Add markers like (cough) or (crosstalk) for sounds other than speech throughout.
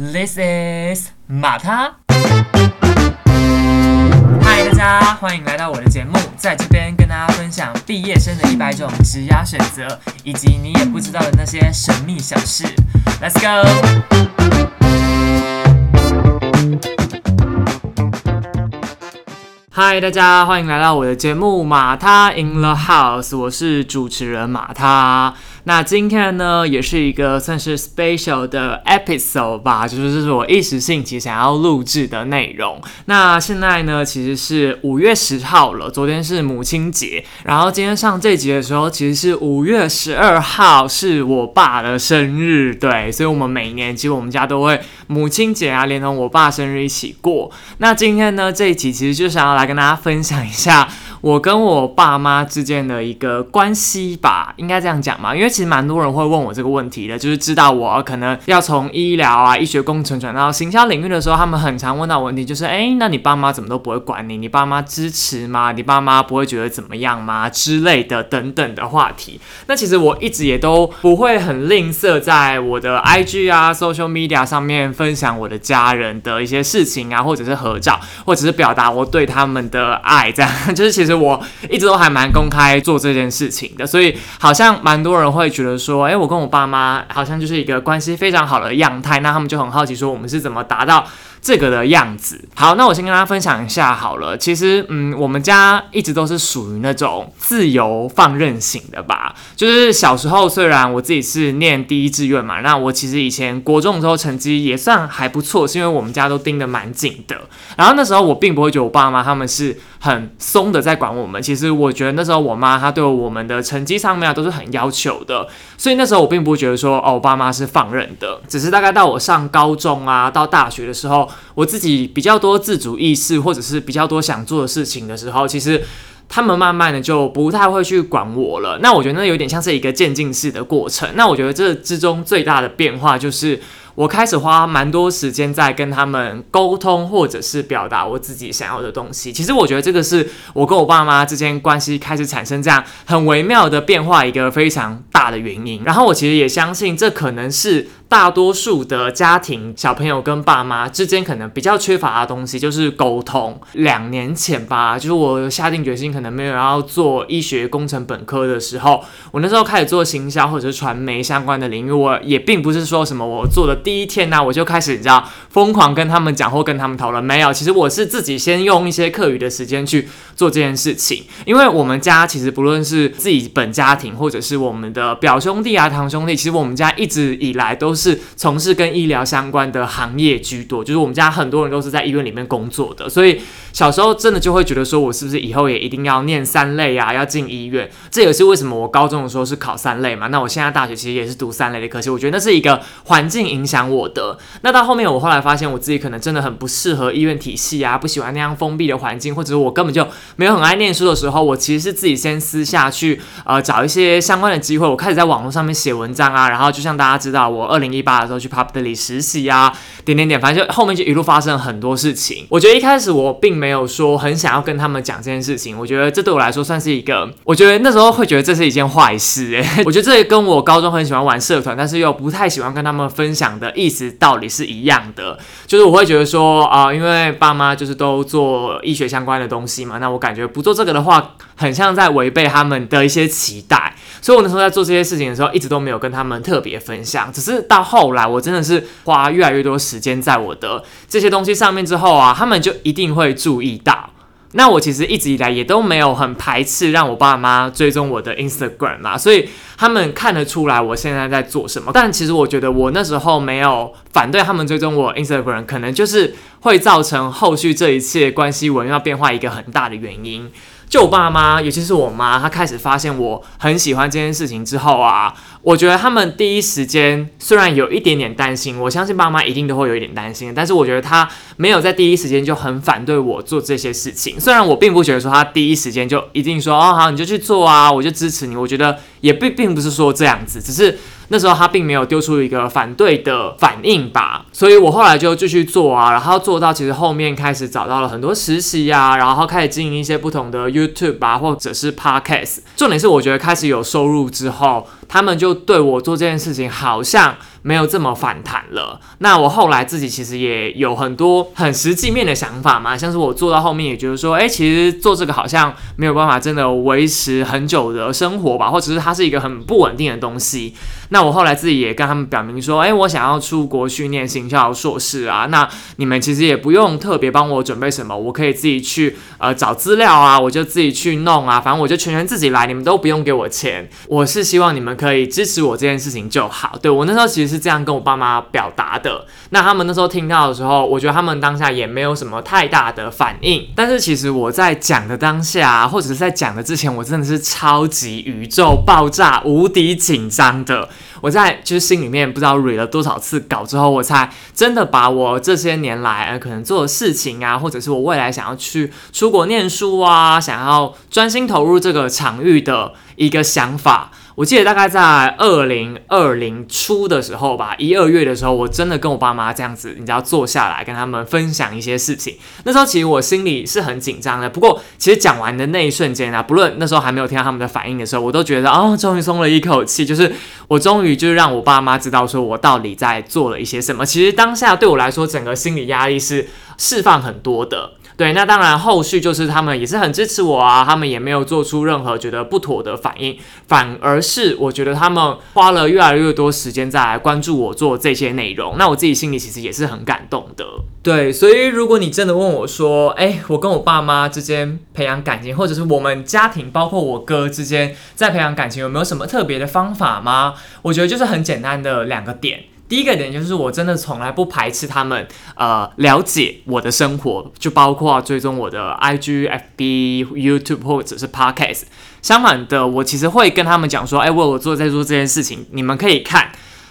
This is 马他。嗨，大家欢迎来到我的节目，在这边跟大家分享毕业生的一百种职涯选择，以及你也不知道的那些神秘小事。Let's go！嗨，大家欢迎来到我的节目《马他 in the house》，我是主持人马他。那今天呢，也是一个算是 special 的 episode 吧，就是这是我一时兴起想要录制的内容。那现在呢，其实是五月十号了，昨天是母亲节，然后今天上这集的时候，其实是五月十二号，是我爸的生日。对，所以我们每年其实我们家都会母亲节啊，连同我爸生日一起过。那今天呢，这一集其实就想要来跟大家分享一下。我跟我爸妈之间的一个关系吧，应该这样讲嘛？因为其实蛮多人会问我这个问题的，就是知道我可能要从医疗啊、医学工程转到行销领域的时候，他们很常问到问题，就是哎，那你爸妈怎么都不会管你？你爸妈支持吗？你爸妈不会觉得怎么样吗？之类的等等的话题。那其实我一直也都不会很吝啬在我的 IG 啊、social media 上面分享我的家人的一些事情啊，或者是合照，或者是表达我对他们的爱，这样 (laughs) 就是其实。其实我一直都还蛮公开做这件事情的，所以好像蛮多人会觉得说，哎，我跟我爸妈好像就是一个关系非常好的样态，那他们就很好奇说，我们是怎么达到。这个的样子，好，那我先跟大家分享一下好了。其实，嗯，我们家一直都是属于那种自由放任型的吧。就是小时候，虽然我自己是念第一志愿嘛，那我其实以前国中的时候成绩也算还不错，是因为我们家都盯得蛮紧的。然后那时候我并不会觉得我爸妈他们是很松的在管我们。其实我觉得那时候我妈她对我们的成绩上面啊都是很要求的，所以那时候我并不会觉得说哦，我爸妈是放任的。只是大概到我上高中啊，到大学的时候。我自己比较多自主意识，或者是比较多想做的事情的时候，其实他们慢慢的就不太会去管我了。那我觉得那有点像是一个渐进式的过程。那我觉得这之中最大的变化就是。我开始花蛮多时间在跟他们沟通，或者是表达我自己想要的东西。其实我觉得这个是我跟我爸妈之间关系开始产生这样很微妙的变化一个非常大的原因。然后我其实也相信，这可能是大多数的家庭小朋友跟爸妈之间可能比较缺乏的东西，就是沟通。两年前吧，就是我下定决心可能没有要做医学工程本科的时候，我那时候开始做行销或者是传媒相关的领域。我也并不是说什么我做的。第一天呢，我就开始你知道疯狂跟他们讲或跟他们讨论。没有，其实我是自己先用一些课余的时间去做这件事情。因为我们家其实不论是自己本家庭，或者是我们的表兄弟啊、堂兄弟，其实我们家一直以来都是从事跟医疗相关的行业居多。就是我们家很多人都是在医院里面工作的，所以小时候真的就会觉得说，我是不是以后也一定要念三类啊，要进医院？这也是为什么我高中的时候是考三类嘛。那我现在大学其实也是读三类的，可惜我觉得那是一个环境影响。我的那到后面，我后来发现我自己可能真的很不适合医院体系啊，不喜欢那样封闭的环境，或者是我根本就没有很爱念书的时候，我其实是自己先私下去呃找一些相关的机会，我开始在网络上面写文章啊，然后就像大家知道，我二零一八的时候去 Publicly 实习啊，点点点，反正就后面就一路发生了很多事情。我觉得一开始我并没有说很想要跟他们讲这件事情，我觉得这对我来说算是一个，我觉得那时候会觉得这是一件坏事哎，(laughs) 我觉得这跟我高中很喜欢玩社团，但是又不太喜欢跟他们分享的。意思道理是一样的，就是我会觉得说啊，因为爸妈就是都做医学相关的东西嘛，那我感觉不做这个的话，很像在违背他们的一些期待，所以我那时候在做这些事情的时候，一直都没有跟他们特别分享。只是到后来，我真的是花越来越多时间在我的这些东西上面之后啊，他们就一定会注意到。那我其实一直以来也都没有很排斥让我爸妈追踪我的 Instagram 嘛，所以他们看得出来我现在在做什么。但其实我觉得我那时候没有反对他们追踪我 Instagram，可能就是会造成后续这一切关系文要变化一个很大的原因。就我爸妈，尤其是我妈，她开始发现我很喜欢这件事情之后啊，我觉得他们第一时间虽然有一点点担心，我相信爸妈一定都会有一点担心，但是我觉得他没有在第一时间就很反对我做这些事情。虽然我并不觉得说他第一时间就一定说哦好你就去做啊，我就支持你。我觉得也并并不是说这样子，只是。那时候他并没有丢出一个反对的反应吧，所以我后来就继续做啊，然后做到其实后面开始找到了很多实习啊，然后开始经营一些不同的 YouTube 啊，或者是 Podcast。重点是我觉得开始有收入之后。他们就对我做这件事情好像没有这么反弹了。那我后来自己其实也有很多很实际面的想法嘛，像是我做到后面也觉得说，哎，其实做这个好像没有办法真的维持很久的生活吧，或者是它是一个很不稳定的东西。那我后来自己也跟他们表明说，哎，我想要出国训练行销硕士啊。那你们其实也不用特别帮我准备什么，我可以自己去呃找资料啊，我就自己去弄啊，反正我就全权自己来，你们都不用给我钱。我是希望你们可以支持我这件事情就好。对我那时候其实是这样跟我爸妈表达的。那他们那时候听到的时候，我觉得他们当下也没有什么太大的反应。但是其实我在讲的当下，或者是在讲的之前，我真的是超级宇宙爆炸、无敌紧张的。我在就是心里面不知道 read 了多少次稿之后，我才真的把我这些年来呃可能做的事情啊，或者是我未来想要去出国念书啊，想要专心投入这个场域的一个想法。我记得大概在二零二零初的时候吧，一二月的时候，我真的跟我爸妈这样子，你知道坐下来跟他们分享一些事情。那时候其实我心里是很紧张的，不过其实讲完的那一瞬间啊，不论那时候还没有听到他们的反应的时候，我都觉得哦，终于松了一口气，就是我终于就是让我爸妈知道说我到底在做了一些什么。其实当下对我来说，整个心理压力是释放很多的。对，那当然，后续就是他们也是很支持我啊，他们也没有做出任何觉得不妥的反应，反而是我觉得他们花了越来越多时间在关注我做这些内容，那我自己心里其实也是很感动的。对，所以如果你真的问我说，哎，我跟我爸妈之间培养感情，或者是我们家庭，包括我哥之间在培养感情，有没有什么特别的方法吗？我觉得就是很简单的两个点。第一个点就是，我真的从来不排斥他们，呃，了解我的生活，就包括追踪我的 IG、FB、YouTube 或者是 Podcast。相反的，我其实会跟他们讲说，哎，我我做在做这件事情，你们可以看，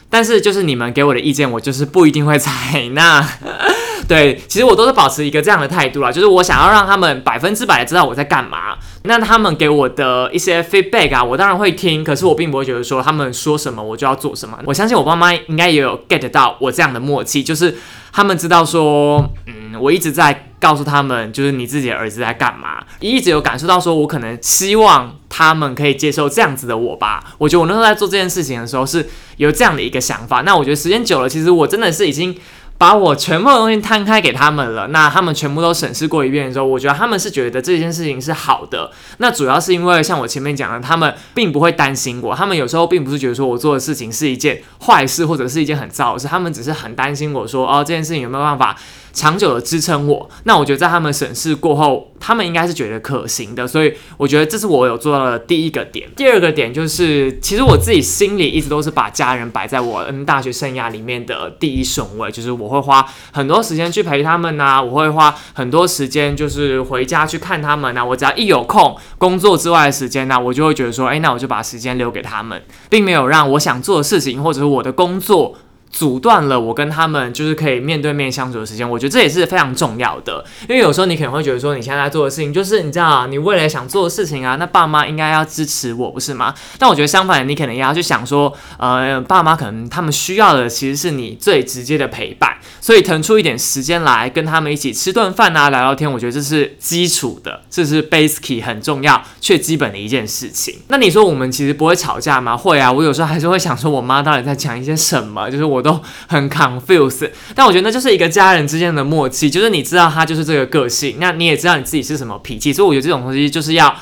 但是就是你们给我的意见，我就是不一定会采纳。(laughs) 对，其实我都是保持一个这样的态度啦，就是我想要让他们百分之百的知道我在干嘛。那他们给我的一些 feedback 啊，我当然会听，可是我并不会觉得说他们说什么我就要做什么。我相信我爸妈应该也有 get 到我这样的默契，就是他们知道说，嗯，我一直在告诉他们，就是你自己的儿子在干嘛，一直有感受到说我可能希望他们可以接受这样子的我吧。我觉得我那时候在做这件事情的时候是有这样的一个想法。那我觉得时间久了，其实我真的是已经。把我全部的东西摊开给他们了，那他们全部都审视过一遍的时候，我觉得他们是觉得这件事情是好的。那主要是因为像我前面讲的，他们并不会担心我，他们有时候并不是觉得说我做的事情是一件坏事或者是一件很糟的事，他们只是很担心我说哦这件事情有没有办法。长久的支撑我，那我觉得在他们审视过后，他们应该是觉得可行的，所以我觉得这是我有做到的第一个点。第二个点就是，其实我自己心里一直都是把家人摆在我嗯大学生涯里面的第一顺位，就是我我会花很多时间去陪他们呐，我会花很多时间就是回家去看他们呐。我只要一有空，工作之外的时间呢，我就会觉得说，哎，那我就把时间留给他们，并没有让我想做的事情或者是我的工作。阻断了我跟他们就是可以面对面相处的时间，我觉得这也是非常重要的。因为有时候你可能会觉得说，你现在在做的事情就是你知道啊，你未来想做的事情啊，那爸妈应该要支持我，不是吗？但我觉得相反，你可能也要去想说，呃，爸妈可能他们需要的其实是你最直接的陪伴，所以腾出一点时间来跟他们一起吃顿饭啊，聊聊天，我觉得这是基础的，这是 basic 很重要却基本的一件事情。那你说我们其实不会吵架吗？会啊，我有时候还是会想说，我妈到底在讲一些什么？就是我。都很 confused，但我觉得那就是一个家人之间的默契，就是你知道他就是这个个性，那你也知道你自己是什么脾气，所以我觉得这种东西就是要。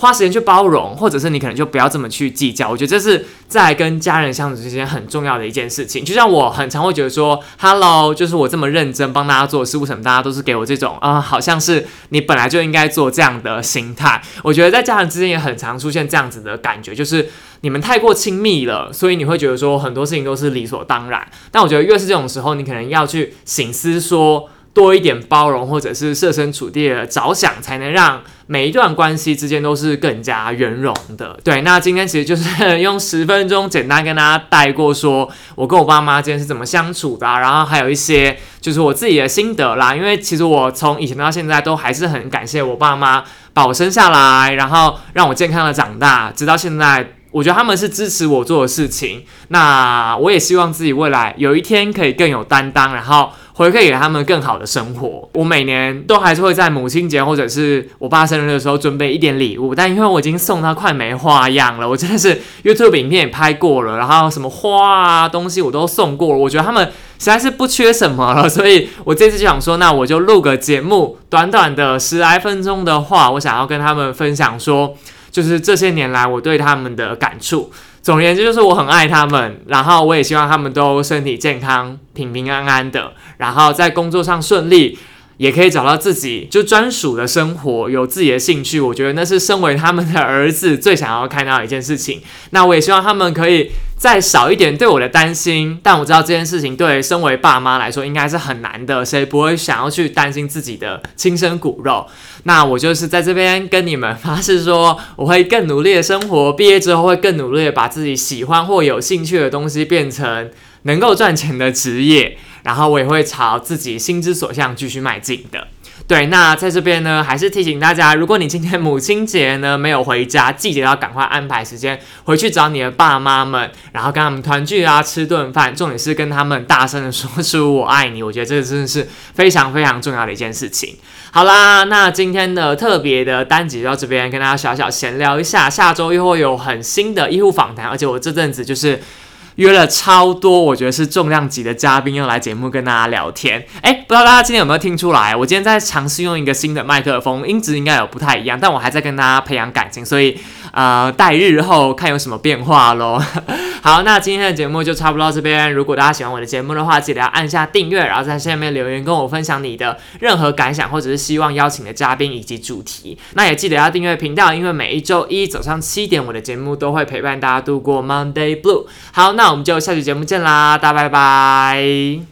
花时间去包容，或者是你可能就不要这么去计较。我觉得这是在跟家人相处之间很重要的一件事情。就像我很常会觉得说，Hello，就是我这么认真帮大家做事，为什么大家都是给我这种啊，好像是你本来就应该做这样的心态？我觉得在家人之间也很常出现这样子的感觉，就是你们太过亲密了，所以你会觉得说很多事情都是理所当然。但我觉得越是这种时候，你可能要去醒思说。多一点包容，或者是设身处地的着想，才能让每一段关系之间都是更加圆融的。对，那今天其实就是用十分钟简单跟大家带过，说我跟我爸妈之间是怎么相处的，然后还有一些就是我自己的心得啦。因为其实我从以前到现在都还是很感谢我爸妈把我生下来，然后让我健康的长大，直到现在，我觉得他们是支持我做的事情。那我也希望自己未来有一天可以更有担当，然后。回馈给他们更好的生活。我每年都还是会在母亲节或者是我爸生日的时候准备一点礼物，但因为我已经送他快没花样了，我真的是 YouTube 影片也拍过了，然后什么花啊东西我都送过了，我觉得他们实在是不缺什么了，所以我这次就想说，那我就录个节目，短短的十来分钟的话，我想要跟他们分享说，就是这些年来我对他们的感触。总而言之，就是我很爱他们，然后我也希望他们都身体健康、平平安安的，然后在工作上顺利，也可以找到自己就专属的生活，有自己的兴趣。我觉得那是身为他们的儿子最想要看到的一件事情。那我也希望他们可以。再少一点对我的担心，但我知道这件事情对身为爸妈来说应该是很难的，谁不会想要去担心自己的亲生骨肉？那我就是在这边跟你们发誓说，我会更努力的生活，毕业之后会更努力的把自己喜欢或有兴趣的东西变成能够赚钱的职业，然后我也会朝自己心之所向继续迈进的。对，那在这边呢，还是提醒大家，如果你今天母亲节呢没有回家，记得要赶快安排时间回去找你的爸妈们，然后跟他们团聚啊，吃顿饭，重点是跟他们大声的说出我爱你。我觉得这个真的是非常非常重要的一件事情。好啦，那今天的特别的单集到这边，跟大家小小闲聊一下，下周又会有很新的医护访谈，而且我这阵子就是。约了超多，我觉得是重量级的嘉宾要来节目跟大家聊天。哎，不知道大家今天有没有听出来？我今天在尝试用一个新的麦克风，音质应该有不太一样，但我还在跟大家培养感情，所以呃，待日后看有什么变化喽。(laughs) 好，那今天的节目就差不多到这边。如果大家喜欢我的节目的话，记得要按下订阅，然后在下面留言跟我分享你的任何感想，或者是希望邀请的嘉宾以及主题。那也记得要订阅频道，因为每一周一早上七点，我的节目都会陪伴大家度过 Monday Blue。好，那我们就下期节目见啦，大家拜拜。